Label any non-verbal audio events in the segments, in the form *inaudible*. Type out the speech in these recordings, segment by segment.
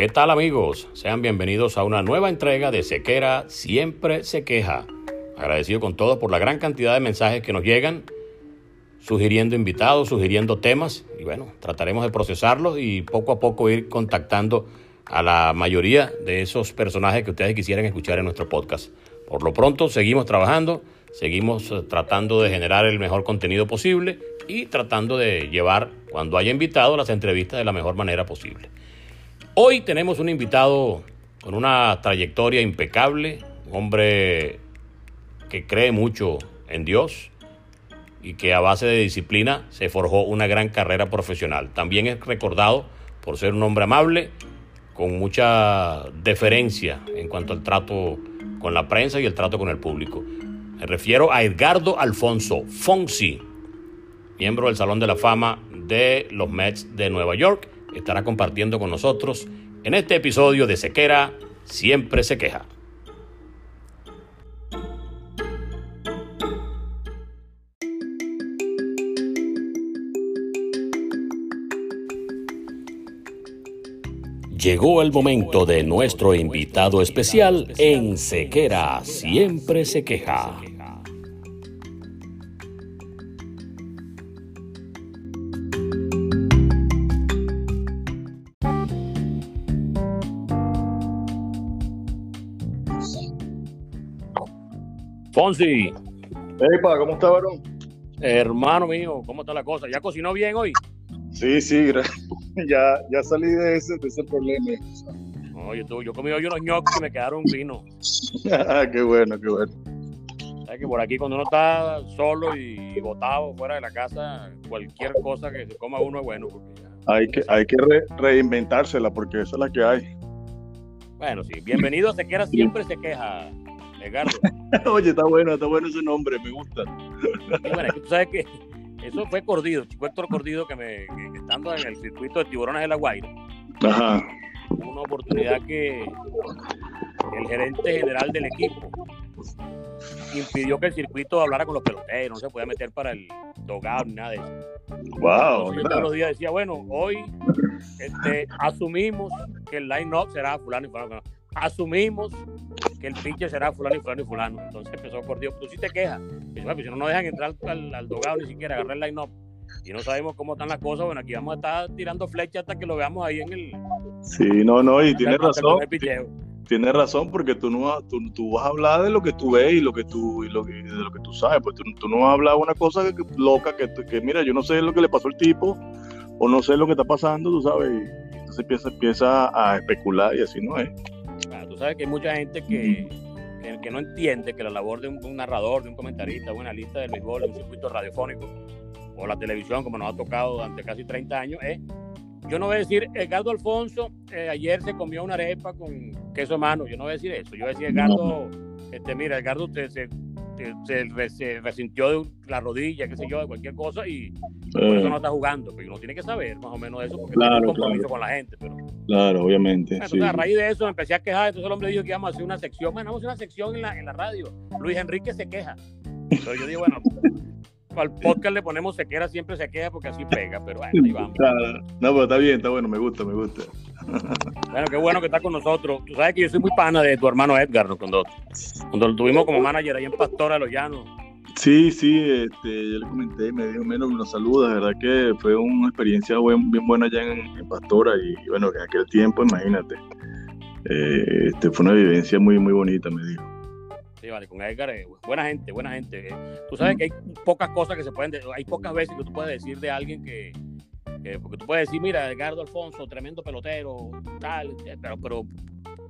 ¿Qué tal amigos? Sean bienvenidos a una nueva entrega de Sequera Siempre se queja. Agradecido con todos por la gran cantidad de mensajes que nos llegan, sugiriendo invitados, sugiriendo temas y bueno, trataremos de procesarlos y poco a poco ir contactando a la mayoría de esos personajes que ustedes quisieran escuchar en nuestro podcast. Por lo pronto seguimos trabajando, seguimos eh, tratando de generar el mejor contenido posible y tratando de llevar, cuando haya invitado, las entrevistas de la mejor manera posible. Hoy tenemos un invitado con una trayectoria impecable, un hombre que cree mucho en Dios y que a base de disciplina se forjó una gran carrera profesional. También es recordado por ser un hombre amable, con mucha deferencia en cuanto al trato con la prensa y el trato con el público. Me refiero a Edgardo Alfonso Fonsi, miembro del Salón de la Fama de los Mets de Nueva York estará compartiendo con nosotros en este episodio de Sequera Siempre se queja. Llegó el momento de nuestro invitado especial en Sequera Siempre se queja. Fonsi. Epa, ¿cómo está, varón? Hermano mío, ¿cómo está la cosa? ¿Ya cocinó bien hoy? Sí, sí, *laughs* ya, ya salí de ese, de ese problema. Oye, tú, yo comí hoy unos ñoquis y me quedaron finos. *laughs* ah, qué bueno, qué bueno. Sabes que por aquí cuando uno está solo y botado fuera de la casa, cualquier cosa que se coma uno es bueno. hay que, hay que reinventársela porque esa es la que hay. Bueno, sí, bienvenido Se Queda Siempre Se Queja. *laughs* Oye, está bueno, está bueno ese nombre, me gusta. bueno, tú sabes que eso fue Cordido, Chico Héctor Cordido, que, me, estando en el circuito de tiburones de la Guaira, Ajá. una oportunidad que el gerente general del equipo impidió que el circuito hablara con los peloteros, no se podía meter para el dogado ni nada de eso. Wow. Yo todos los días decía, bueno, hoy este, asumimos que el line-up será fulano y fulano asumimos que el pitcher será fulano y fulano y fulano. Entonces empezó por Dios, tú sí te quejas. Y pues, si no nos dejan entrar al, al dogado ni siquiera agarrar el line-up y no sabemos cómo están las cosas, bueno, aquí vamos a estar tirando flechas hasta que lo veamos ahí en el... Sí, no, no, y tienes razón. Tienes razón porque tú no tú, tú, vas a hablar de lo que tú ves y lo que tú y lo que, de lo que tú sabes, pues tú, no vas a hablar una cosa que, loca que, que, mira, yo no sé lo que le pasó al tipo o no sé lo que está pasando, tú sabes, y entonces empieza, empieza a especular y así no es sabes que hay mucha gente que, que, no entiende que la labor de un, narrador, de un comentarista, de un analista del béisbol, de un circuito radiofónico o la televisión, como nos ha tocado durante casi 30 años, es, yo no voy a decir, Edgardo Alfonso eh, ayer se comió una arepa con queso mano, yo no voy a decir eso, yo voy a decir, Edgardo, este, mira, Edgardo te, se, resintió de la rodilla, qué sé yo, de cualquier cosa y por eso no está jugando. Pero uno tiene que saber más o menos eso porque tiene un compromiso con la gente. Pero... Claro, obviamente. Entonces, a raíz de eso empecé a quejar. Entonces el hombre dijo que íbamos a hacer una sección. Bueno, vamos a hacer una sección en la, en la radio. Luis Enrique se queja. Entonces yo digo, bueno, al podcast le ponemos sequera, siempre se queja porque así pega, pero bueno, ahí vamos. No, pero está bien, está bueno, me gusta, me gusta. Bueno, qué bueno que está con nosotros. Tú sabes que yo soy muy pana de tu hermano Edgar, cuando, cuando lo tuvimos como manager ahí en Pastora los Llanos. Sí, sí, este, yo le comenté, me dijo menos nos saluda, de verdad que fue una experiencia bien buena allá en, Pastora y, bueno, en aquel tiempo, imagínate, eh, este, fue una vivencia muy, muy bonita, me dijo. Vale, con Edgar, eh, buena gente, buena gente. Eh. Tú sabes que hay pocas cosas que se pueden, hay pocas veces que tú puedes decir de alguien que, porque tú puedes decir, mira, Edgardo Alfonso, tremendo pelotero, tal, eh, pero, pero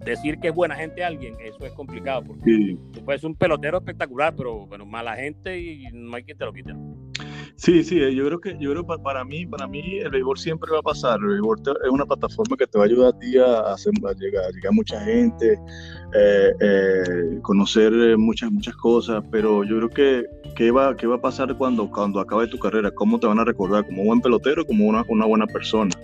decir que es buena gente alguien, eso es complicado, porque tú puedes ser un pelotero espectacular, pero bueno, mala gente y no hay quien te lo quite. Sí, sí, eh, yo creo que yo creo para mí, para mí el béisbol siempre va a pasar. El béisbol es una plataforma que te va a ayudar a ti a, hacer, llegar, a llegar mucha gente, eh, eh, conocer muchas muchas cosas, pero yo creo que qué va qué va a pasar cuando cuando acabe tu carrera, cómo te van a recordar como buen pelotero, como una, una buena persona.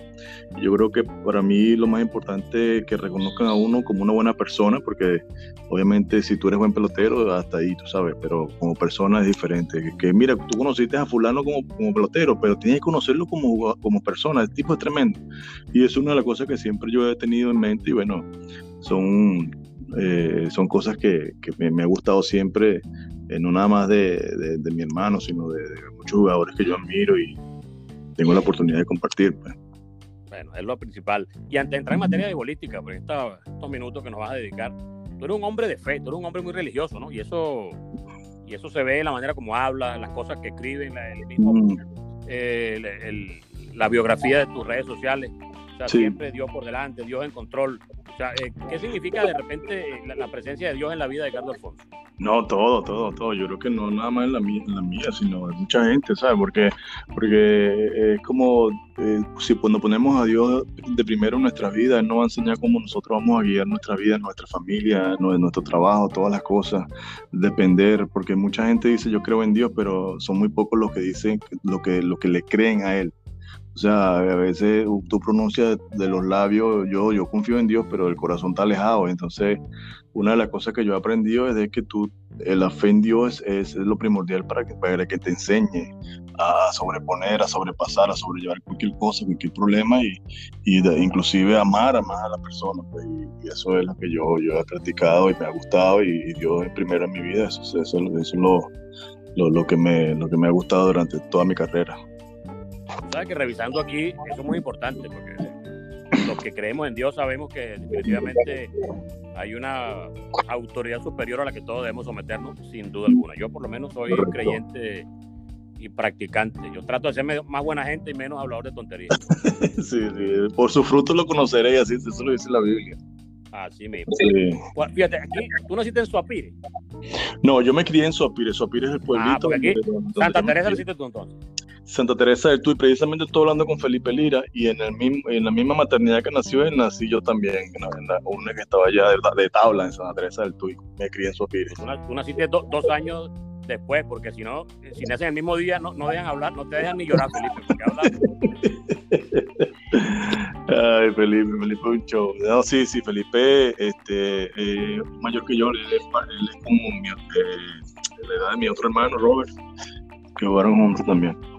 Yo creo que para mí lo más importante es que reconozcan a uno como una buena persona, porque obviamente si tú eres buen pelotero hasta ahí, tú sabes, pero como persona es diferente. Que, que mira, tú conociste a fulano como, pelotero, pero tienes que conocerlo como, como persona, el tipo es tremendo. Y es una de las cosas que siempre yo he tenido en mente y bueno, son, eh, son cosas que, me, ha gustado siempre, eh, no nada más de, mi hermano, sino de, muchos jugadores que yo admiro y tengo la oportunidad de compartir. Pues. Bueno, es lo principal. Y antes de entrar en materia de política, por estos minutos que nos vas a dedicar, tú eres un hombre de fe, tú eres un hombre muy religioso, ¿no? Y eso y eso se ve en la manera como habla, las cosas que escribe, el mismo, mm. eh, la biografía de tus redes sociales. O sea, siempre Dios por delante, Dios en control. O sea, eh, ¿qué significa de repente la, presencia de Dios en la vida de Carlos Alfonso? No, todo, todo, todo. Yo creo que no nada más en la mía, en la mía sino en mucha gente, ¿sabes? Porque, porque es como eh, si cuando ponemos a Dios de primero en nuestra vida, Él nos va a enseñar cómo nosotros vamos a guiar nuestra vida, nuestra familia, nuestro trabajo, todas las cosas, depender, porque mucha gente dice yo creo en Dios, pero son muy pocos los que dicen lo que, lo que le creen a Él. O sea, a veces tú pronuncias de los labios, yo, yo confío en Dios, pero el corazón está alejado. Entonces, una de las cosas que yo he aprendido es de que tú, eh, la fe en Dios es, lo primordial para que, para que te enseñe a sobreponer, a sobrepasar, a sobrellevar cualquier cosa, cualquier problema y, y inclusive amar a más a la persona. Pues, y, eso es lo que yo, yo he practicado y me ha gustado y, Dios es primero en mi vida. Eso, eso, eso es lo, lo, lo, que me, lo que me ha gustado durante toda mi carrera. Sabes que revisando aquí, eso es muy importante, porque los que creemos en Dios sabemos que definitivamente hay una autoridad superior a la que todos debemos someternos, sin duda alguna. Yo por lo menos soy creyente y practicante. Yo trato de ser más buena gente y menos hablador de tonterías. *laughs* sí, sí. Por su fruto lo conoceréis, así eso lo dice la Biblia. Así mismo. Fíjate, aquí, ¿tú naciste en Suapire? No, yo me crié en Suapire. Suapire es el pueblito. Ah, aquí, Santa Teresa naciste tú entonces. Santa Teresa del Tuy, precisamente estoy hablando con Felipe Lira y en, el mismo, en la misma maternidad que nació él, nací yo también, en la, una que estaba allá de, tabla en Santa Teresa del Tuy, me crié en Suapire. Tú, naciste dos años después, porque si no, si nacen el mismo día, no, no dejan hablar, no te dejan ni llorar, Felipe, porque hablas. *laughs* Ay, Felipe, Felipe un show. No, sí, sí, Felipe, este, eh, mayor que yo, él es, como mi, eh, la edad de mi otro hermano, Robert, que jugaron juntos también.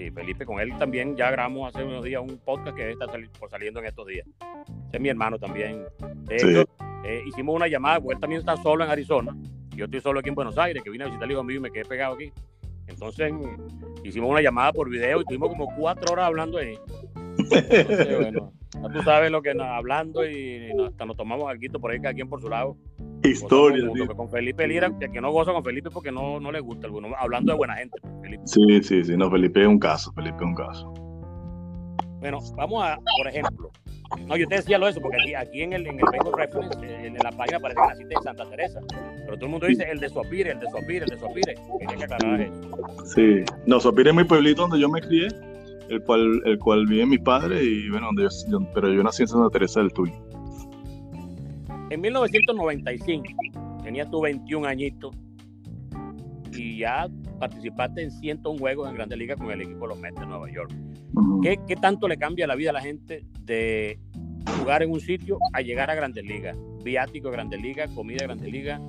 Sí, Felipe, con él también ya grabamos hace unos días un podcast que está saliendo en estos días. es mi hermano también. De hecho, eh, hicimos una llamada, porque él también está solo en Arizona. Yo estoy solo aquí en Buenos Aires, que vine a visitar al hijo mío y me quedé pegado aquí. Entonces hicimos una llamada por video y estuvimos como cuatro horas hablando ahí *laughs* bueno, tú sabes lo que nos, hablando y hasta nos tomamos algo por ahí, cada quien por su lado. Historia. Con Felipe Lira, que no gozo con Felipe porque no, no le gusta alguno. Hablando de buena gente. Felipe. Sí, sí, sí. No, Felipe es un caso. Felipe es un caso. Bueno, vamos a, por ejemplo. No, yo te decía lo eso, porque aquí, aquí en el, en el Facebook Reference, eh, en, la página aparece que naciste en Santa Teresa. Pero todo el mundo dice el de Sopire, el de Sopire, el de. Tiene que aclarar eso. Sí. No, Sopire es mi pueblito donde yo me crié el cual, el cual vive mi padre, y bueno, donde yo, pero yo nací en Santa Teresa del Tuy. En 1995, tenía tu 21 añitos, y ya participaste en 101 juegos en Grandes Ligas con el equipo de los Mets de Nueva York. ¿Qué, ¿Qué, tanto le cambia la vida a la gente de jugar en un sitio a llegar a Grandes Ligas? Viático de Grandes Ligas, comida de Grandes Ligas,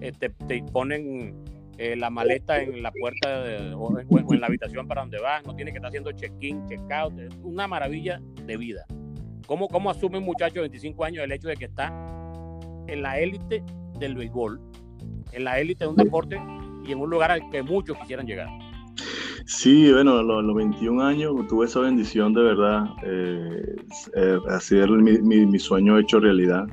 eh, te, ponen eh, la maleta en la puerta o, en, la habitación para donde vas, no tiene que estar haciendo check-in, check-out, es una maravilla de vida. ¿Cómo, ¿Cómo asume un muchacho de 25 años el hecho de que está en la élite del béisbol, en la élite de un deporte y en un lugar al que muchos quisieran llegar? Sí, bueno, a los, 21 años tuve esa bendición de verdad, eh, eh, hacer mi, mi, sueño hecho realidad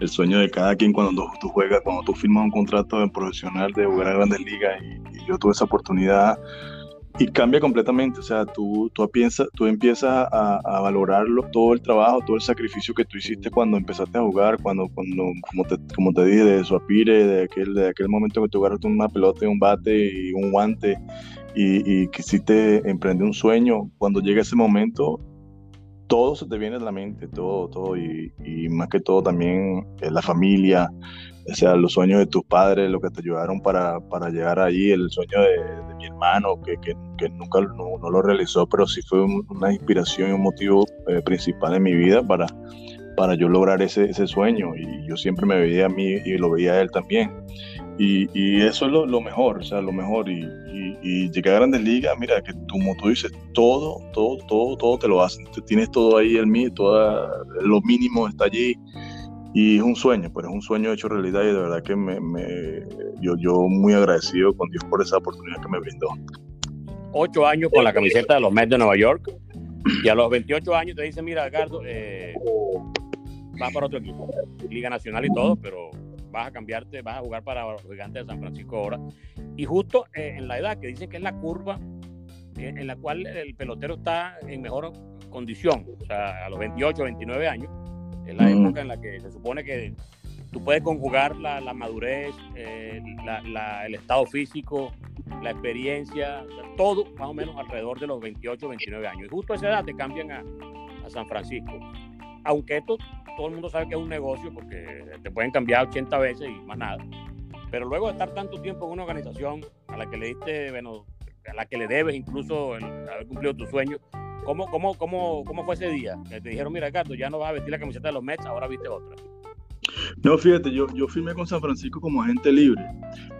el sueño de cada quien cuando tú, juegas, cuando tú firmas un contrato de profesional de jugar a grandes ligas y, yo tuve esa oportunidad y cambia completamente, o sea, tú, tú, piensas, tú empiezas a, a, valorarlo, todo el trabajo, todo el sacrificio que tú hiciste cuando empezaste a jugar, cuando, cuando como, te, como te dije, de Suapire, de aquel, de aquel momento que tú agarraste una pelota y un bate y un guante y, y quisiste emprender un sueño, cuando llega ese momento, todo se te viene a la mente, todo, todo, y, más que todo también eh, la familia, o sea, los sueños de tus padres, lo que te ayudaron para, para llegar ahí, el sueño de, mi hermano, que, que, nunca no, no, lo realizó, pero sí fue una inspiración y un motivo eh, principal en mi vida para, para yo lograr ese, ese sueño, y yo siempre me veía a mí y lo veía a él también. Y, y, eso es lo, lo, mejor, o sea, lo mejor. Y, y, llegar a grandes ligas, mira, que tú, como tú dices, todo, todo, todo, todo te lo hacen. tienes todo ahí, el, toda, lo mínimo está allí. Y es un sueño, pues es un sueño hecho realidad y de verdad que me, me, yo, yo muy agradecido con Dios por esa oportunidad que me brindó. Ocho años con la camiseta de los Mets de Nueva York y a los 28 años te dicen, mira, Ricardo, eh, vas para otro equipo, Liga Nacional y todo, pero vas a cambiarte, vas a jugar para los gigantes de San Francisco ahora. Y justo eh, en la edad que dicen que es la curva eh, en la cual el pelotero está en mejor condición, o sea, a los 28, 29 años, es la época en la que se supone que tú puedes conjugar la, madurez, eh, el estado físico, la experiencia, todo más o menos alrededor de los 28, 29 años. Y justo a esa edad te cambian a, a San Francisco. Aunque esto todo el mundo sabe que es un negocio porque te pueden cambiar 80 veces y más nada. Pero luego de estar tanto tiempo en una organización a la que le diste, bueno, a la que le debes incluso haber cumplido tu sueño, ¿cómo, cómo, cómo, cómo fue ese día? Te dijeron, mira, Gato, ya no vas a vestir la camiseta de los Mets, ahora viste otra. No, fíjate, yo, yo firmé con San Francisco como agente libre.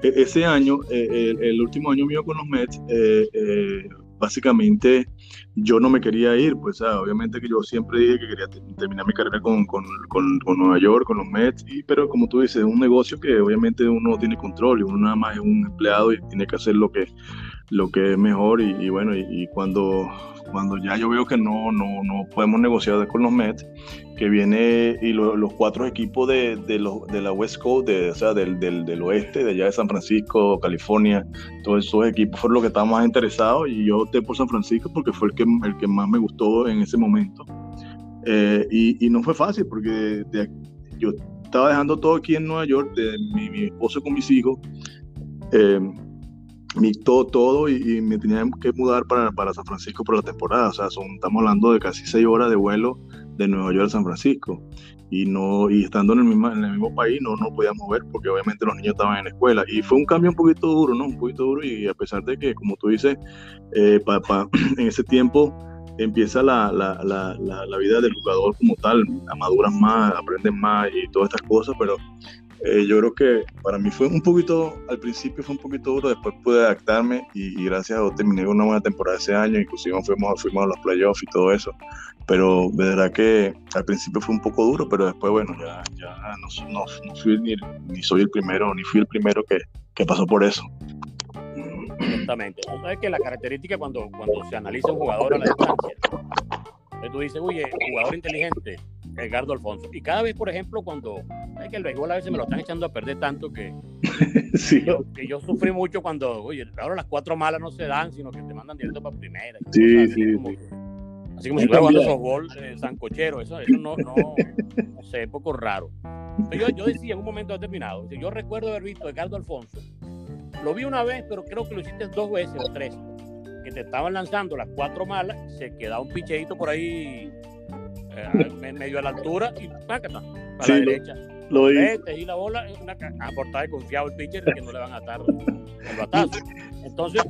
E, ese año, eh, el, último año mío con los Mets, eh, eh, básicamente yo no me quería ir, pues obviamente que yo siempre dije que quería terminar mi carrera con, con, con, Nueva York, con los Mets, pero como tú dices, es un negocio que obviamente uno tiene control y uno nada más es un empleado y tiene que hacer lo que, lo que es mejor y, bueno, y, cuando, cuando ya yo veo que no, no, no podemos negociar con los Mets, que viene y los cuatro equipos de, de, de, la West Coast, de, o sea, del, del, del, oeste, de allá de San Francisco, California, todos esos equipos fueron los que estaban más interesados y yo opté por San Francisco porque fue el que, el que más me gustó en ese momento. Eh, y, y, no fue fácil porque yo estaba dejando todo aquí en Nueva York, de mi, mi esposo con mis hijos. Eh, mi, todo, todo y, me tenía que mudar para, para, San Francisco por la temporada. O sea, son, estamos hablando de casi seis horas de vuelo de Nueva York a San Francisco. Y, no, y estando en el, mismo, en el mismo país no nos podíamos ver porque obviamente los niños estaban en la escuela. Y fue un cambio un poquito duro, ¿no? Un poquito duro y a pesar de que, como tú dices, eh, *clears throat* en ese tiempo empieza la, la, la, la, vida del jugador como tal, maduras más, aprendes más y todas estas cosas, pero eh, yo creo que para mí fue un poquito, al principio fue un poquito duro, después pude adaptarme y, gracias a Dios terminé una buena temporada ese año, inclusive fuimos, fuimos a los playoffs y todo eso, pero de verdad que al principio fue un poco duro, pero después bueno, ya, ya no, no, no fui ni, ni, soy el primero, ni fui el primero que, que pasó por eso. Exactamente. Sabes que la característica cuando, cuando se analiza un jugador a la distancia, tú dices, oye, jugador inteligente, Edgardo Alfonso. Y cada vez, por ejemplo, cuando que el béisbol a veces me lo están echando a perder tanto que, *laughs* sí. que, yo, sufrí mucho cuando, oye, ahora las cuatro malas no se dan, sino que te mandan directo para primera. Sí, sí, así, como, si fuera jugando softball eh, sancochero, eso, eso no, no, no sé, es poco raro. yo, yo decía en un momento determinado, yo recuerdo haber visto a Edgardo Alfonso, lo vi una vez, pero creo que lo hiciste dos veces o tres, que te estaban lanzando las cuatro malas, se quedaba un picheito por ahí eh, *laughs* medio a la altura y pácata, para la derecha. Lo y la bola es una aportada de confiado el pitcher que no le van a atar el batazo. Entonces,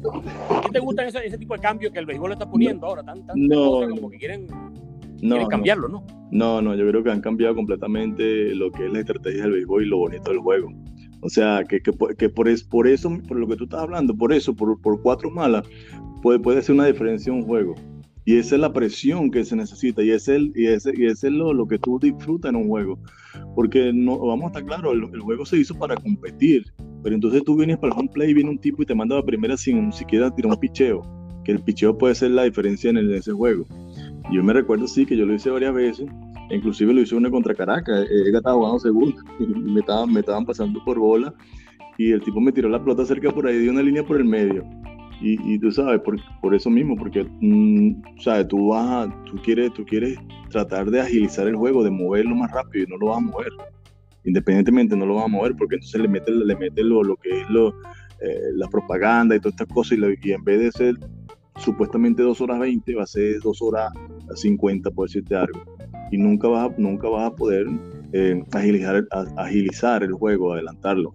¿qué te gusta ese, ese, tipo de cambio que el béisbol está poniendo ahora? Tan, tan no, como que quieren, quieren cambiarlo, ¿no? No, no, yo creo que han cambiado completamente lo que es la estrategia del béisbol y lo bonito del juego. O sea, que, que, que por, es, por eso, por lo que tú estás hablando, por eso, por, por cuatro malas, puede, puede ser una diferencia en un juego. Y esa es la presión que se necesita y es, el, y ese, y es lo, lo, que tú disfrutas en un juego. Porque no, vamos a estar claros, el, juego se hizo para competir. Pero entonces tú vienes para el home play viene un tipo y te manda la primera sin siquiera tirar un picheo. Que el picheo puede ser la diferencia en, ese juego. Yo me recuerdo, sí, que yo lo hice varias veces. Inclusive lo hice una contra Caracas. Él estaba jugando segundo *laughs* y me estaban, me estaban pasando por bola. Y el tipo me tiró la pelota cerca por ahí, dio una línea por el medio y, tú sabes, por, por, eso mismo, porque mm, sabes, tú, vas tú, quieres, tú quieres tratar de agilizar el juego, de moverlo más rápido y no lo vas a mover. Independientemente no lo vas a mover porque entonces le metes le mete lo, lo, que es lo, eh, la propaganda y todas estas cosas y, en vez de ser supuestamente 2 horas 20 va a ser 2 horas 50 por decirte algo. Y nunca vas a, nunca vas a poder eh, agilizar, agilizar el juego, adelantarlo.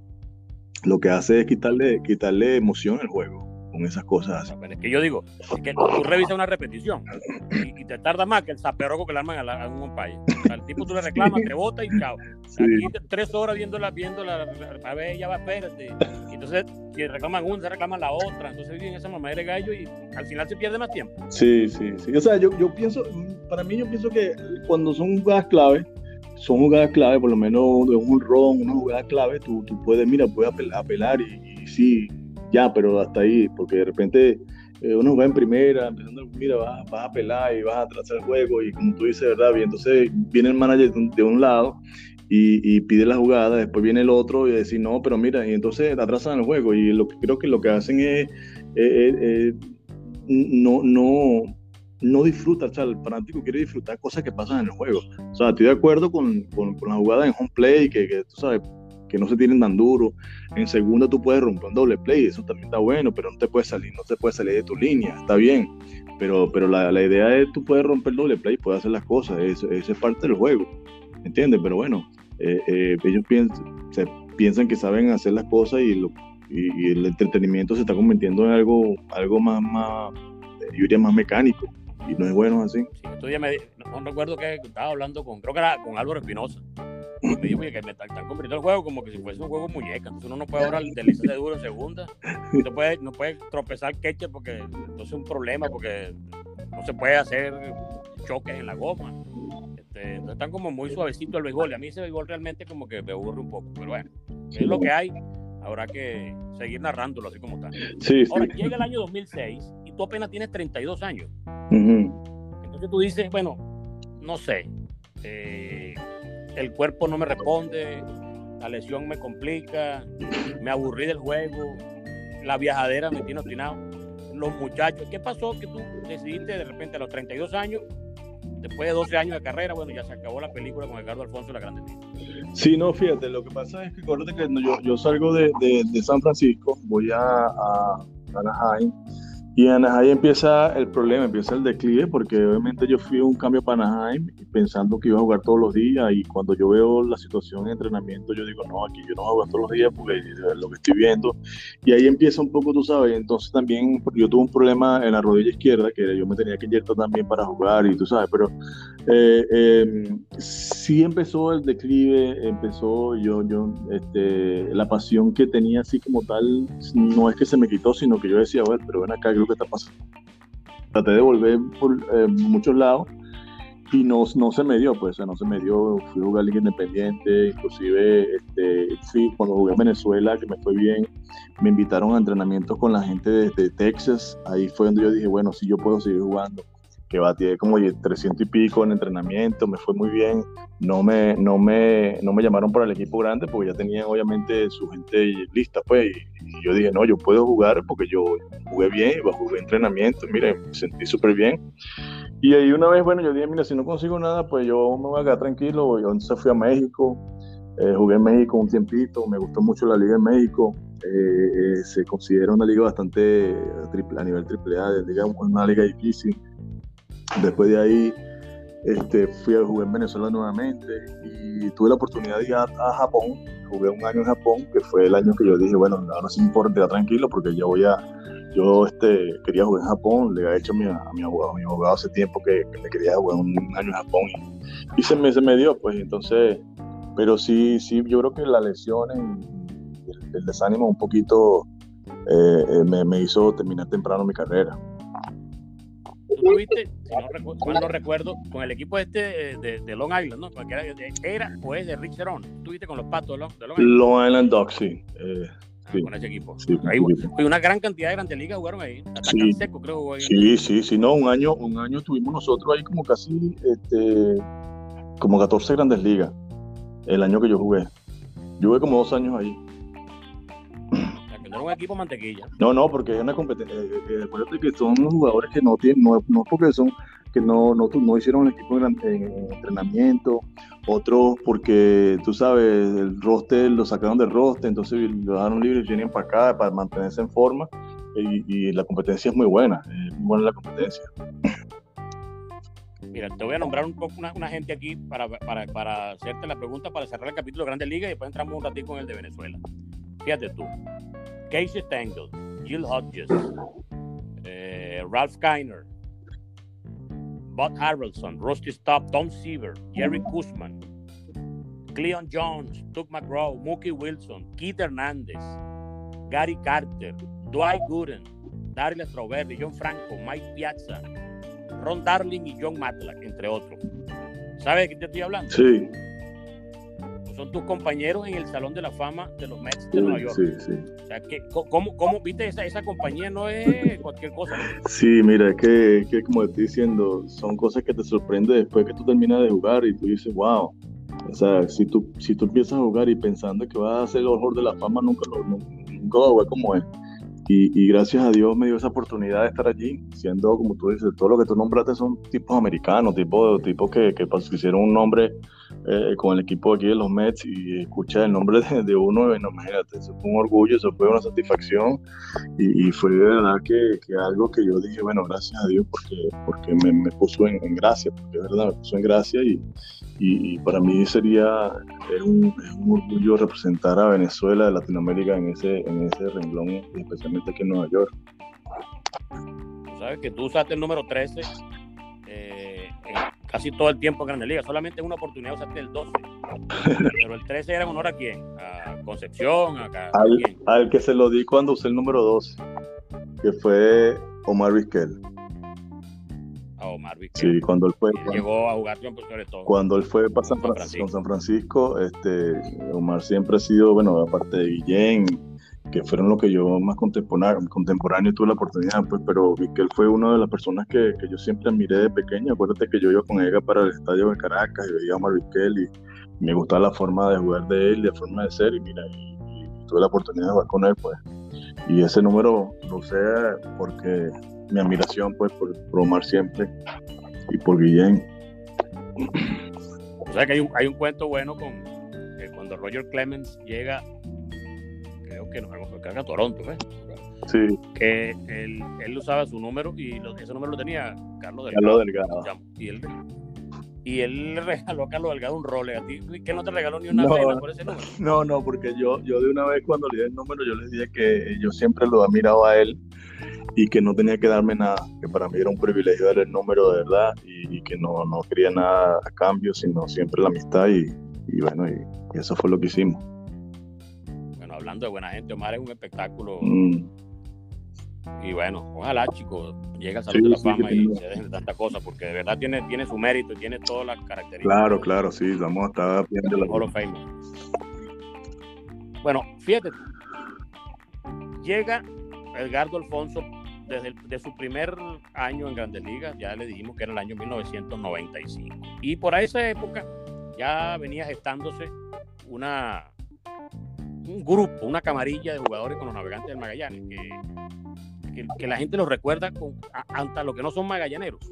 Lo que hace es quitarle, quitarle emoción al juego con esas cosas. es que yo digo, es que tú revisas una repetición y, te tarda más que el zaperroco que le arman a, un umpire. O sea, el tipo tú le reclamas, te bota y chao. Aquí tres horas viéndola, viéndola, a ver, ya va, espérate. Y entonces, si reclaman una, se reclaman la otra. Entonces viven esa mamá de gallo y al final se pierde más tiempo. Sí, sí, sí. O sea, yo, yo pienso, para mí yo pienso que cuando son jugadas clave, son jugadas clave, por lo menos de un ron, una jugada clave, tú, tú puedes, mira, puedes apelar, y, y sí, ya, pero hasta ahí, porque de repente eh, uno va en primera, empezando, mira, vas, vas, a pelar y vas a trazar el juego, y como tú dices, ¿verdad? Y entonces viene el manager de un, lado y, pide la jugada, después viene el otro y dice, no, pero mira, y entonces atrasan el juego, y lo creo que lo que hacen es, no, no, no disfruta, o sea, el fanático quiere disfrutar cosas que pasan en el juego. O sea, estoy de acuerdo con, con, la jugada en home play, que, que tú sabes, que no se tienen tan duro. En segunda tú puedes romper un doble play, eso también está bueno, pero no te puedes salir, no te puedes salir de tu línea, está bien. Pero, pero la, la idea es tú puedes romper el doble play, puedes hacer las cosas, eso, es parte del juego, ¿entiendes? Pero bueno, eh, eh, ellos piensan, se, piensan que saben hacer las cosas y, lo, y, el entretenimiento se está convirtiendo en algo, algo más, más, yo diría más mecánico y no es bueno así. Sí, me, no, recuerdo que estaba hablando con, creo que era con Álvaro Espinosa, me dijo que me están, convirtiendo el juego como que si fuese un juego muñeca. Entonces uno no puede ahora deslizarse duro en segunda. No puede, no puede tropezar queche porque entonces es un problema porque no se puede hacer choques en la goma. Este, entonces están como muy suavecito el béisbol. Y a mí ese béisbol realmente como que me aburre un poco. Pero bueno, es lo que hay. Habrá que seguir narrándolo así como está. Sí, ahora, llega el año 2006 y tú apenas tienes 32 años. Entonces tú dices, bueno, no sé. Eh, el cuerpo no me responde, la lesión me complica, me aburrí del juego, la viajadera me tiene obstinado. Los muchachos, ¿qué pasó que tú decidiste de repente a los 32 años, después de 12 años de carrera, bueno, ya se acabó la película con Ricardo Alfonso la Grande Sí, no, fíjate, lo que pasa es que acuérdate que yo, salgo de, San Francisco, voy a, a Anaheim y en Anaheim empieza el problema, empieza el declive, porque obviamente yo fui un cambio para Anaheim pensando que iba a jugar todos los días y cuando yo veo la situación de entrenamiento, yo digo, no, aquí yo no voy a todos los días porque es lo que estoy viendo. Y ahí empieza un poco, tú sabes, entonces también yo tuve un problema en la rodilla izquierda, que yo me tenía que inyectar también para jugar y tú sabes, pero eh, eh, sí empezó el declive, empezó yo, yo, este, la pasión que tenía así como tal, no es que se me quitó, sino que yo decía, bueno, pero ven acá, creo que está pasando. Traté de volver por eh, muchos lados y no, no se me dio, pues, no se me dio. Fui a jugar Liga Independiente, inclusive este, sí, cuando jugué en Venezuela, que me fue bien, me invitaron a entrenamientos con la gente de, Texas. Ahí fue donde yo dije, bueno, sí, yo puedo seguir jugando. Que batí como 300 y pico en entrenamiento, me fue muy bien. No me, no me, no me llamaron para el equipo grande porque ya tenían obviamente su gente lista, pues. Y, yo dije, no, yo puedo jugar porque yo jugué bien, jugué entrenamiento, miren, me sentí súper bien y ahí una vez, bueno, yo dije, mira, si no consigo nada, pues yo me voy a quedar tranquilo. Yo entonces fui a México, eh, jugué en México un tiempito, me gustó mucho la liga en México. Eh, eh, se considera una liga bastante triple, a nivel triple A, una liga difícil. Después de ahí este, fui a jugar en Venezuela nuevamente y tuve la oportunidad de ir a, Japón. Jugué un año en Japón, que fue el año que yo dije, bueno, ahora sí importa, tranquilo, porque ya voy a, yo este, quería jugar en Japón, le había hecho a mi, abogado, a mi abogado hace tiempo que, le quería jugar un año en Japón y, se, me, se me dio, pues entonces, pero sí, sí, yo creo que las lesiones y el, desánimo un poquito eh, eh, me, me hizo terminar temprano mi carrera tú tuviste, si no recuerdo, recuerdo, con el equipo este de, Long Island, ¿no? Porque era, era pues de Sharon. Tuviste con los patos de Long, Island. Long Island Dogs, sí. Eh, ah, Con ese equipo. Sí, ahí, una gran cantidad de grandes ligas jugaron ahí. Hasta sí, seco, creo. Ahí. Sí, sí, sí. No, un año, un año tuvimos nosotros ahí como casi, este, como 14 grandes ligas. El año que yo jugué. Yo jugué como dos años ahí no un equipo mantequilla. No, no, porque es una competencia. Eh, eh, acuérdate que son jugadores que no tienen, no, no porque son, que no, no, no hicieron el equipo en, entrenamiento, otros porque tú sabes, el roster lo sacaron del roster, entonces lo dejaron libre y vienen para acá para mantenerse en forma. Y, la competencia es muy buena, es muy buena la competencia. Mira, te voy a nombrar un poco una, gente aquí para, para, para, hacerte la pregunta para cerrar el capítulo de Grandes Ligas y después entramos un ratito con el de Venezuela. Fíjate tú, Casey Stengel, Jill Hodges, uh, Ralph Kiner, Bud Harrelson, Rusty Stop, Tom Seaver, Jerry Kuzman, Cleon Jones, Doug McGraw, Mookie Wilson, Keith Hernandez, Gary Carter, Dwight Gooden, Daryl Strawberry, John Franco, Mike Piazza, Ron Darling y John Matlack, entre otros. ¿Sabes de qué te estoy hablando? Sí son tus compañeros en el Salón de la Fama de los Mets de Nueva York. Sí, sí. O sea, que, ¿cómo, cómo viste esa, esa compañía? No es cualquier cosa. Sí, mira, es que, que como te estoy diciendo, son cosas que te sorprenden después que tú terminas de jugar y tú dices, wow. O sea, si tú, si tú empiezas a jugar y pensando que vas a ser el mejor de la fama, nunca lo, nunca lo como es. Y, gracias a Dios me dio esa oportunidad de estar allí, siendo, como tú dices, todo lo que tú nombraste son tipos americanos, tipos, tipos que, que hicieron un nombre eh, con el equipo aquí de los Mets y escuchar el nombre de, uno, no, imagínate, eso fue un orgullo, eso fue una satisfacción y, fue de verdad que, que, algo que yo dije, bueno, gracias a Dios porque, porque me, me puso en, gracia, porque de verdad me puso en gracia y, y, para mí sería es un, es un, orgullo representar a Venezuela, de Latinoamérica en ese, en ese renglón, especialmente aquí en Nueva York. Sabes que tú usaste el número 13 casi todo el tiempo en Grandes Ligas. Solamente una oportunidad usaste el 12. *laughs* Pero el 13 era en honor a quién? A Concepción, a, al, que se lo di cuando usé el número 12, que fue Omar Vizquel. A Omar Vizquel. Sí, cuando él fue. llegó a jugar sobre todo. Cuando él fue para San Francisco, San Francisco, este, Omar siempre ha sido, bueno, aparte de Guillén que fueron lo que yo más contemporáneo, contemporáneo tuve la oportunidad, pues, pero él fue una de las personas que, que, yo siempre admiré de pequeño. Acuérdate que yo iba con ella para el estadio de Caracas y veía a Omar y me gustaba la forma de jugar de él, la forma de ser, y mira, y, tuve la oportunidad de jugar con él, pues. Y ese número lo sé porque mi admiración, pues, por, Omar siempre y por Guillén. O sea que hay un, hay un cuento bueno con que cuando Roger Clemens llega que nos a Toronto, ¿ves? Sí. Que él, él, usaba su número y ese número lo tenía Carlos Delgado. Carlos Delgado. Y él, y él le regaló a Carlos Delgado un role. ¿A ti que no te regaló ni una no, por ese número? No, no, porque yo, yo de una vez cuando le di el número, yo le dije que yo siempre lo admirado a él y que no tenía que darme nada, que para mí era un privilegio dar el número de verdad y, que no, no, quería nada a cambio, sino siempre la amistad y, y bueno, y eso fue lo que hicimos hablando de buena gente, Omar es un espectáculo. Mm. Y bueno, ojalá, chicos, llegue al Salón de la Fama y se dejen de tanta cosa, porque de verdad tiene, tiene su mérito tiene todas las características. Claro, claro, sí, vamos a estar viendo la Hall of Fame. Bueno, fíjate, llega Edgardo Alfonso desde de su primer año en Grandes Ligas, ya le dijimos que era el año 1995. Y por esa época ya venía gestándose una, un grupo, una camarilla de jugadores con los navegantes del Magallanes, que, que, la gente los recuerda con, hasta los que no son magallaneros.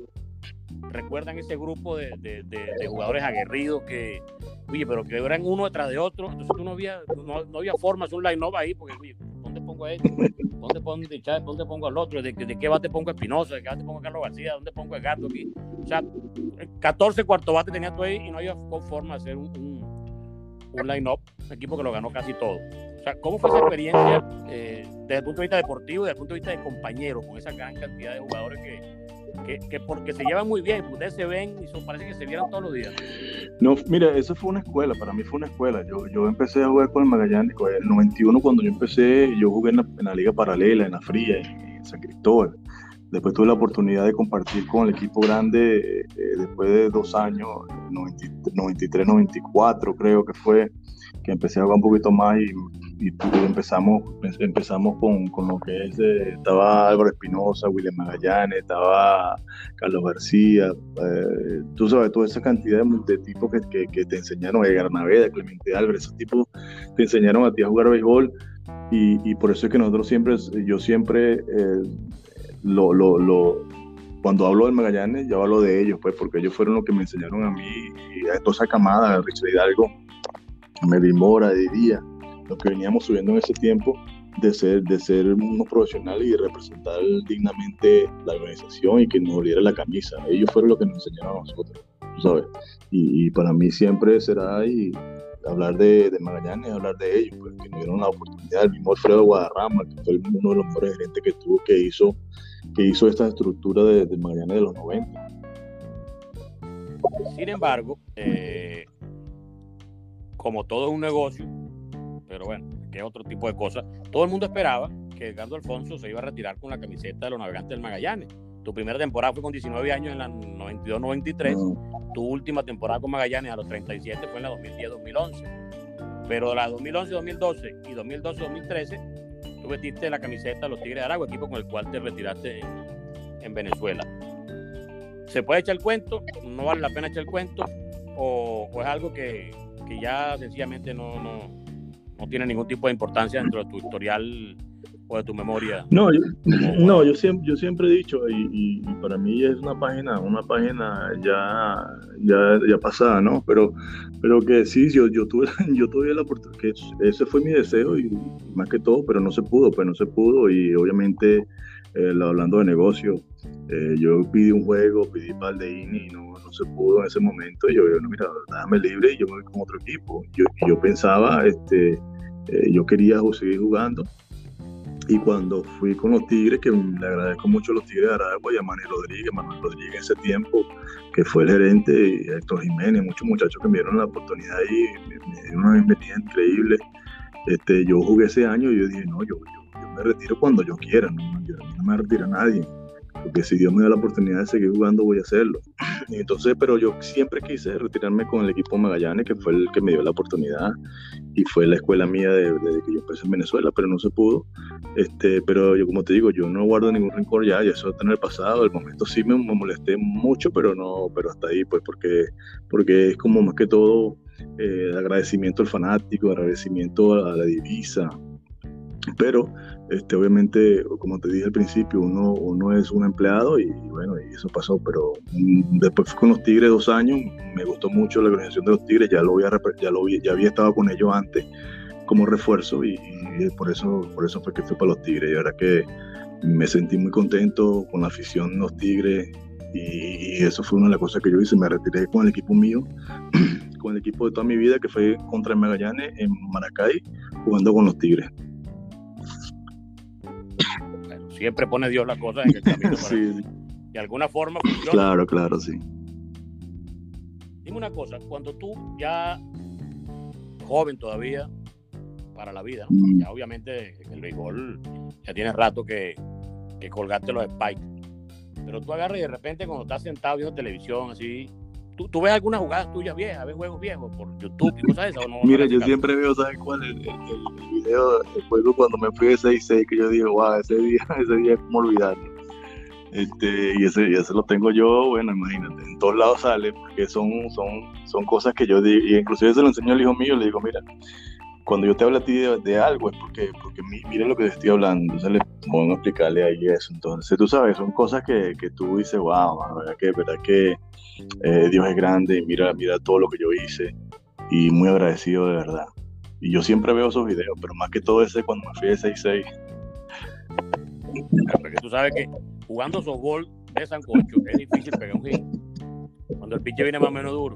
Recuerdan ese grupo de, de, jugadores aguerridos que, oye, pero que eran uno detrás de otro, entonces tú no había, no, no había forma de un line-up ahí, porque, oye, ¿dónde a este? ¿Dónde pongo a Chávez? ¿Dónde pongo al otro? ¿De, qué bate pongo a Espinosa? ¿De qué bate pongo a Carlos García? ¿Dónde pongo a Gato aquí? O sea, 14 cuarto bate tenía tú ahí y no había forma de hacer un, un, line-up, un equipo que lo ganó casi todo. O sea, ¿cómo fue esa experiencia eh, desde el punto de vista deportivo y desde el punto de vista de compañero con esa gran cantidad de jugadores que, que, porque se llevan muy bien, ustedes se ven y son, parece que se vieron todos los días. No, mira, eso fue una escuela, para mí fue una escuela. Yo, yo empecé a jugar con el Magallanes, en el 91 cuando yo empecé, yo jugué en la, liga paralela, en la fría, en, San Cristóbal. Después tuve la oportunidad de compartir con el equipo grande eh, después de dos años, 93, 94 creo que fue, que empecé a jugar un poquito más y y empezamos, empezamos con, con lo que es, eh, estaba Álvaro Espinosa, William Magallanes, estaba Carlos García, eh, tú sabes, toda esa cantidad de, tipos que, que, te enseñaron, Edgar Naveda, Clemente Álvarez, esos tipos te enseñaron a ti a jugar béisbol y, y por eso es que nosotros siempre, yo siempre eh, lo, lo, cuando hablo de Magallanes, yo hablo de ellos, pues porque ellos fueron los que me enseñaron a mí y a toda esa camada, Richard Hidalgo, Melvin Mora, Díaz lo que veníamos subiendo en ese tiempo de ser, de ser unos profesionales y representar dignamente la organización y que nos oliera la camisa. Ellos fueron los que nos enseñaron a nosotros, ¿sabes? Y, para mí siempre será hablar de, de, Magallanes, hablar de ellos, pues, que nos dieron la oportunidad. El mismo Alfredo Guadarrama, que fue uno de los mejores gerentes que tuvo, que hizo, que hizo esta estructura de, de Magallanes de los 90. Sin embargo, eh, como todo es un negocio, pero bueno, que otro tipo de cosas. Todo el mundo esperaba que Edgardo Alfonso se iba a retirar con la camiseta de los navegantes del Magallanes. Tu primera temporada fue con 19 años en la 92-93. Tu última temporada con Magallanes a los 37 fue en la 2010-2011. Pero la 2011-2012 y 2012-2013 tú vestiste la camiseta de los Tigres de Aragua, equipo con el cual te retiraste en, Venezuela. ¿Se puede echar el cuento? ¿No vale la pena echar el cuento? ¿O, es algo que, que ya sencillamente no, no, no tiene ningún tipo de importancia dentro de tu historial o de tu memoria. No, yo, *clears throat* no, yo siempre, yo siempre he dicho y, para mí es una página, una página ya, ya, ya pasada, ¿no? Pero, pero que sí, yo, yo tuve, *laughs* yo tuve la oportunidad, que ese fue mi deseo y más que todo, pero no se pudo, pues no se pudo y obviamente eh, hablando de negocio, eh, yo pedí un juego, pedí par de INI y no, no se pudo en ese momento. Yo, yo no, mira, déjame libre y yo me voy con otro equipo. Yo, yo pensaba, este, eh, yo quería seguir jugando. Y cuando fui con los Tigres, que le agradezco mucho a los Tigres de Aragua y a Manuel Rodríguez, Manuel Rodríguez en ese tiempo, que fue el gerente, y Héctor Jiménez, muchos muchachos que me dieron la oportunidad y me, dieron una bienvenida increíble. Este, yo jugué ese año y yo dije, no, yo, yo, me retiro cuando yo quiera, no, no me retira nadie porque si Dios me da la oportunidad de seguir jugando voy a hacerlo. Entonces, pero yo siempre quise retirarme con el equipo Magallanes, que fue el que me dio la oportunidad y fue la escuela mía desde de, que yo empecé en Venezuela, pero no se pudo. Este, pero yo como te digo, yo no guardo ningún rencor ya, ya eso está en el pasado, el momento sí me, molesté mucho, pero no, pero hasta ahí, pues porque, porque es como más que todo eh, agradecimiento al fanático, agradecimiento a la divisa, pero este, obviamente, como te dije al principio, uno, uno es un empleado y, bueno, y eso pasó, pero mm, después fui con los Tigres dos años, me gustó mucho la organización de los Tigres, ya lo había, ya había estado con ellos antes como refuerzo y, por, eso, por eso fue que fui para los Tigres. Y ahora que me sentí muy contento con la afición de los Tigres y, eso fue una de las cosas que yo hice, me retiré con el equipo mío, *clears throat* con el equipo de toda mi vida que fue contra el Magallanes en Maracay jugando con los Tigres siempre pone Dios las cosas en el camino. *laughs* sí. De alguna forma funciona. Claro, claro, sí. Dime una cosa, cuando tú ya joven todavía para la vida, mm. ya obviamente el béisbol ya tienes rato que, que colgaste los spikes, pero tú agarras y de repente cuando estás sentado viendo televisión así, ¿Tú, ves algunas jugadas tuyas viejas, ves juegos viejos por YouTube y cosas esas? Mira, yo siempre veo, ¿sabes cuál? El, el, el video, el juego cuando me fui de 6-6, que yo digo, wow, ese día, *laughs* ese día es como olvidarlo. Este, y ese, y ese lo tengo yo, bueno, imagínate, en todos lados sale, porque son, son, son cosas que yo digo, y inclusive se lo enseño al hijo mío, le digo, mira, cuando yo te hablo a ti de, algo es porque, porque mira lo que te estoy hablando, entonces le pongo a explicarle ahí eso. Entonces, tú sabes, son cosas que, que tú dices, wow, verdad que, verdad que eh, Dios es grande, mira, mira todo lo que yo hice y muy agradecido de verdad. Y yo siempre veo esos videos, pero más que todo ese cuando me fui de 6-6. Porque tú sabes que jugando softball de Sancocho es difícil pegar un hit. cuando el pitcher viene más o menos duro.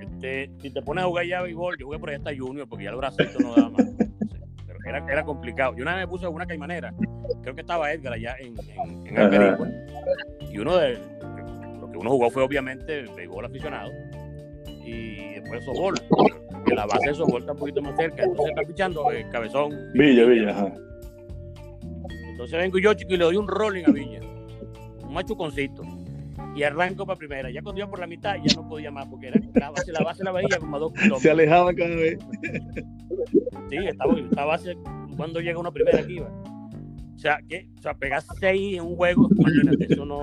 Este, si te pones a jugar ya béisbol, yo jugué por ahí hasta Junior porque ya el bracito no daba más. Pero era, era complicado. Yo una vez me puse una caimanera, creo que estaba Edgar allá en, en, en y uno de que uno jugó fue obviamente béisbol aficionado y después softball. Que la base de softball está un poquito más cerca, entonces está pichando el eh, cabezón. Villa, Villa, ajá. Entonces vengo yo, chico, y le doy un rolling a Villa. Un machuconcito y arranco para primera. Ya cuando iba por la mitad ya no podía más porque era la base, la base la veía como a dos kilómetros. Se alejaba cada vez. Sí, estaba, esta base cuando llega una primera aquí iba. O sea, que, o sea, pegar seis en un juego, imagínate, eso no.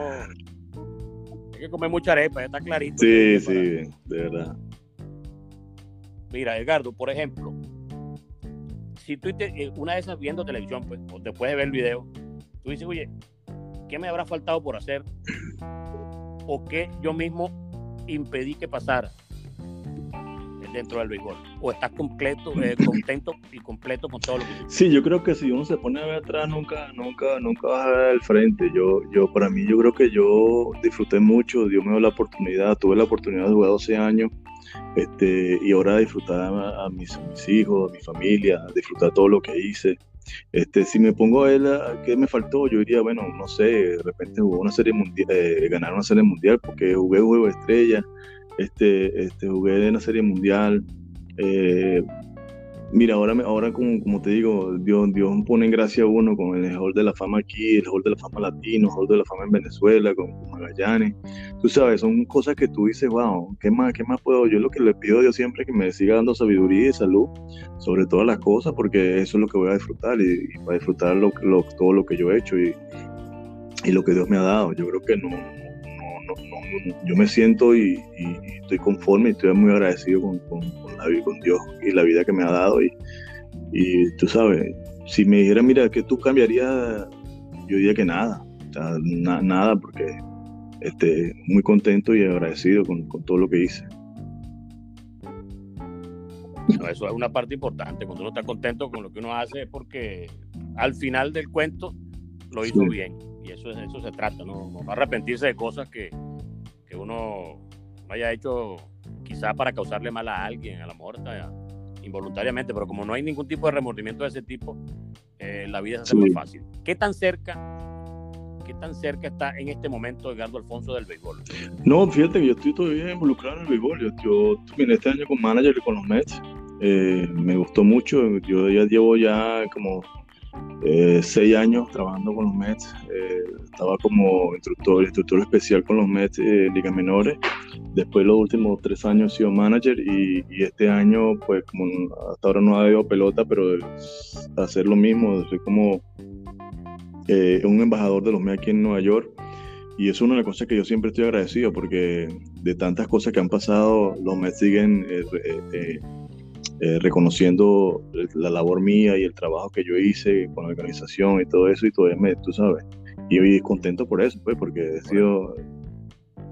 Que comer mucha arepa, está clarito. Sí, sí, de verdad. Mira, Edgardo, por ejemplo, si tú te, eh, una de esas viendo televisión, pues, o después de ver el video, tú dices, oye, ¿qué me habrá faltado por hacer o que yo mismo impedí que pasara dentro del béisbol? ¿O estás completo, *laughs* eh, contento y completo con todo lo que Sí, yo creo que si uno se pone a ver atrás, nunca, nunca, nunca vas a ver al frente. Yo, yo, para mí, yo creo que yo disfruté mucho, Dios me dio la oportunidad, tuve la oportunidad de jugar 12 años, este, y ahora disfrutar a, mis, a mis hijos, a mi familia, disfrutar todo lo que hice. Este, si me pongo a ver qué me faltó, yo diría, bueno, no sé, de repente jugué una serie mundial, eh, ganar una serie mundial porque jugué juego de estrella, este, este, jugué en una serie mundial, eh, Mira, ahora, ahora como, como te digo, Dios, Dios pone en gracia a uno con el Hall de la Fama aquí, el Hall de la Fama Latino, el Hall de la Fama en Venezuela, con, Magallanes. Tú sabes, son cosas que tú dices, wow, ¿qué más, ¿qué más puedo? Yo lo que le pido a Dios siempre es que me siga dando sabiduría y salud sobre todas las cosas, porque eso es lo que voy a disfrutar y, para disfrutar lo, todo lo que yo he hecho y, y lo que Dios me ha dado. Yo creo que no, yo me siento y, estoy conforme y estoy muy agradecido con, con, la, con Dios y la vida que me ha dado. Y, y tú sabes, si me dijera, mira, que tú cambiarías, yo diría que nada, nada, porque este, muy contento y agradecido con, todo lo que hice. eso es una parte importante. Cuando uno está contento con lo que uno hace es porque al final del cuento lo hizo bien. Y eso, eso se trata, ¿no? no arrepentirse de cosas que, que uno no haya hecho quizá para causarle mal a alguien, a la muerte, involuntariamente, pero como no hay ningún tipo de remordimiento de ese tipo, eh, la vida se hace muy fácil. ¿Qué tan cerca, qué tan cerca está en este momento Edgardo Alfonso del béisbol? No, fíjate que yo estoy todavía involucrado en el béisbol. Yo, yo terminé este año con manager y con los Mets. Eh, me gustó mucho. Yo ya llevo ya como eh, seis años trabajando con los Mets. Eh, estaba como instructor, instructor especial con los Mets de Liga Menores. Después los últimos tres años he sido manager y, este año, pues como hasta ahora no ha habido pelota, pero hacer lo mismo, soy como eh, un embajador de los Mets aquí en Nueva York. Y es una de las cosas que yo siempre estoy agradecido porque de tantas cosas que han pasado, los Mets siguen eh, reconociendo la labor mía y el trabajo que yo hice con la organización y todo eso, y todavía me, tú sabes, y hoy contento por eso, pues, porque he sido...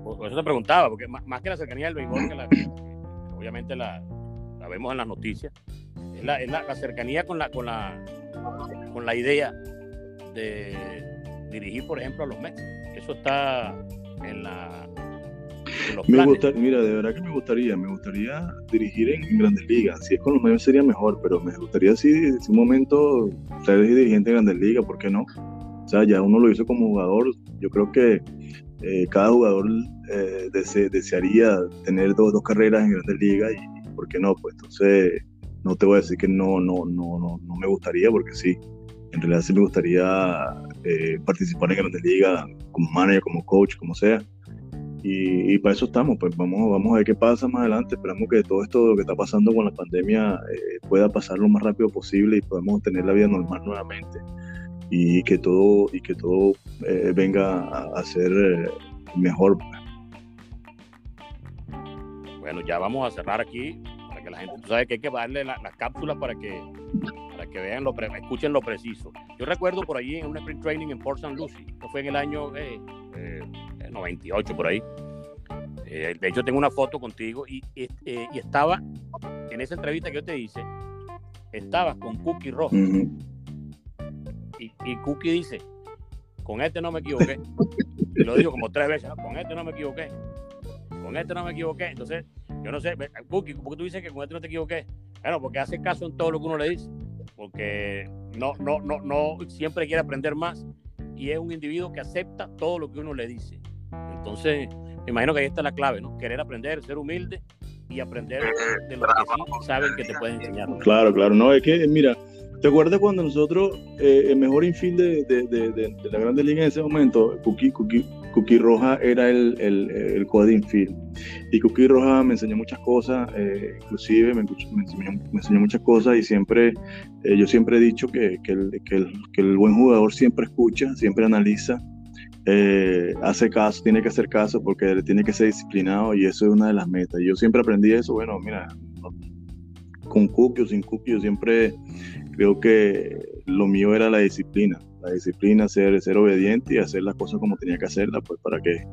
Por eso te preguntaba, porque más, que la cercanía del béisbol, que, la, obviamente la, la, vemos en las noticias, es, la, es la, cercanía con la, con, la, con la idea de dirigir, por ejemplo, a los Mets. Eso está en la, me gusta, mira, de verdad que me gustaría, me gustaría dirigir en, grandes ligas. Si es con los medios sería mejor, pero me gustaría si en un momento ser dirigente en grandes ligas, ¿por qué no? O sea, ya uno lo hizo como jugador. Yo creo que eh, cada jugador eh, desearía tener dos, dos carreras en grandes ligas y ¿por qué no? Pues entonces no te voy a decir que no, no, no, no, no me gustaría, porque sí, en realidad sí me gustaría eh, participar en grandes ligas como manager, como coach, como sea y, para eso estamos, pues vamos, vamos a ver qué pasa más adelante. Esperamos que todo esto que está pasando con la pandemia eh, pueda pasar lo más rápido posible y podamos tener la vida normal nuevamente y que todo, y que todo eh, venga a, ser eh, mejor. Bueno, ya vamos a cerrar aquí para que la gente, tú sabes que hay que darle las cápsulas para que, para que vean lo, escuchen lo preciso. Yo recuerdo por allí en un sprint training en Port St. Lucie, esto fue en el año 98 por ahí. Eh, de hecho, tengo una foto contigo y, eh, y, estaba en esa entrevista que yo te hice, estabas con Cookie Rojo. y, y, Cookie dice, con este no me equivoqué. y lo digo como tres veces, con este no me equivoqué. con este no me equivoqué. Entonces, yo no sé, Cookie, ¿por qué tú dices que con este no te equivoqué? Bueno, porque hace caso en todo lo que uno le dice, porque no, no, no, no siempre quiere aprender más y es un individuo que acepta todo lo que uno le dice. Entonces, me imagino que ahí está la clave, ¿no? Querer aprender, ser humilde y aprender de lo que sí saben que te pueden enseñar. Claro, claro, no, es que, mira, ¿Te acuerdas cuando nosotros, eh, el mejor infield de, la Grande Liga en ese momento, Cookie, Cookie, Cookie Roja era el, el, el code infield? Y Cookie Roja me enseñó muchas cosas, eh, inclusive me, enseñó, muchas cosas y siempre, eh, yo siempre he dicho que, que, el, que, el, buen jugador siempre escucha, siempre analiza, eh, hace caso, tiene que hacer caso porque tiene que ser disciplinado y eso es una de las metas. Yo siempre aprendí eso, bueno, mira, con Cookie sin Cookie, yo siempre creo que lo mío era la disciplina, la disciplina, ser, ser obediente y hacer las cosas como tenía que hacerlas, pues para que,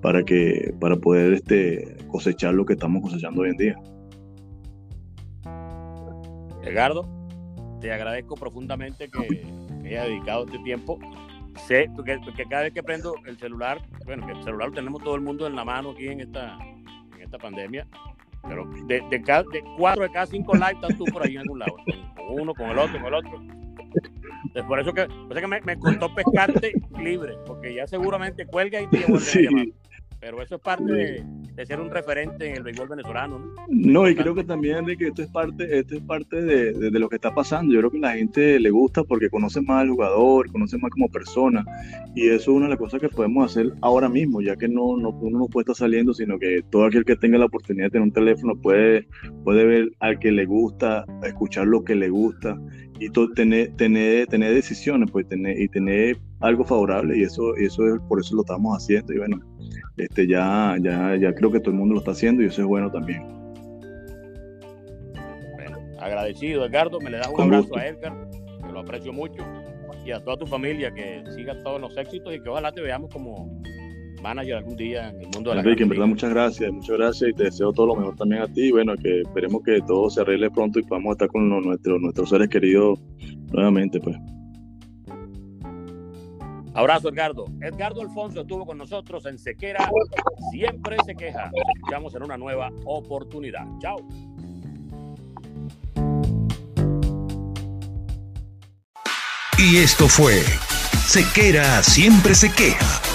para que, para poder este, cosechar lo que estamos cosechando hoy en día. Edgardo, te agradezco profundamente que me hayas dedicado este tiempo. Sé que, que, cada vez que prendo el celular, bueno, que el celular lo tenemos todo el mundo en la mano aquí en esta, en esta pandemia, pero de, de, cada, de cuatro de cada cinco likes están tú por ahí en algún lado. Con uno, con el otro, con el otro. Entonces, por eso que, que me, me, costó pescarte libre, porque ya seguramente cuelga y te vuelve sí. a llamar pero eso es parte de, de, ser un referente en el béisbol venezolano. No, no y creo que también de que esto es parte, esto es parte de, de, de, lo que está pasando. Yo creo que a la gente le gusta porque conoce más al jugador, conoce más como persona, y eso es una de las cosas que podemos hacer ahora mismo, ya que no, no uno no puede estar saliendo, sino que todo aquel que tenga la oportunidad de tener un teléfono puede, puede ver al que le gusta, escuchar lo que le gusta y todo, tener, tener, tener decisiones pues, tener, y tener algo favorable, y eso, eso es por eso lo estamos haciendo. Y bueno, este, ya, ya, ya creo que todo el mundo lo está haciendo y eso es bueno también. Bueno, agradecido, Edgardo. Me le das un Con abrazo gusto. a Edgar, que lo aprecio mucho, y a toda tu familia, que siga todos los éxitos y que ojalá te veamos como manager algún día en el mundo de la Enrique, en verdad, muchas gracias, muchas gracias y te deseo todo lo mejor también a ti. Bueno, que esperemos que todo se arregle pronto y podamos estar con nuestros, nuestros seres queridos nuevamente, pues. Abrazo, Edgardo. Edgardo Alfonso estuvo con nosotros en Sequera. Siempre se queja. Nos escuchamos en una nueva oportunidad. Chao. Y esto fue Sequera Siempre se queja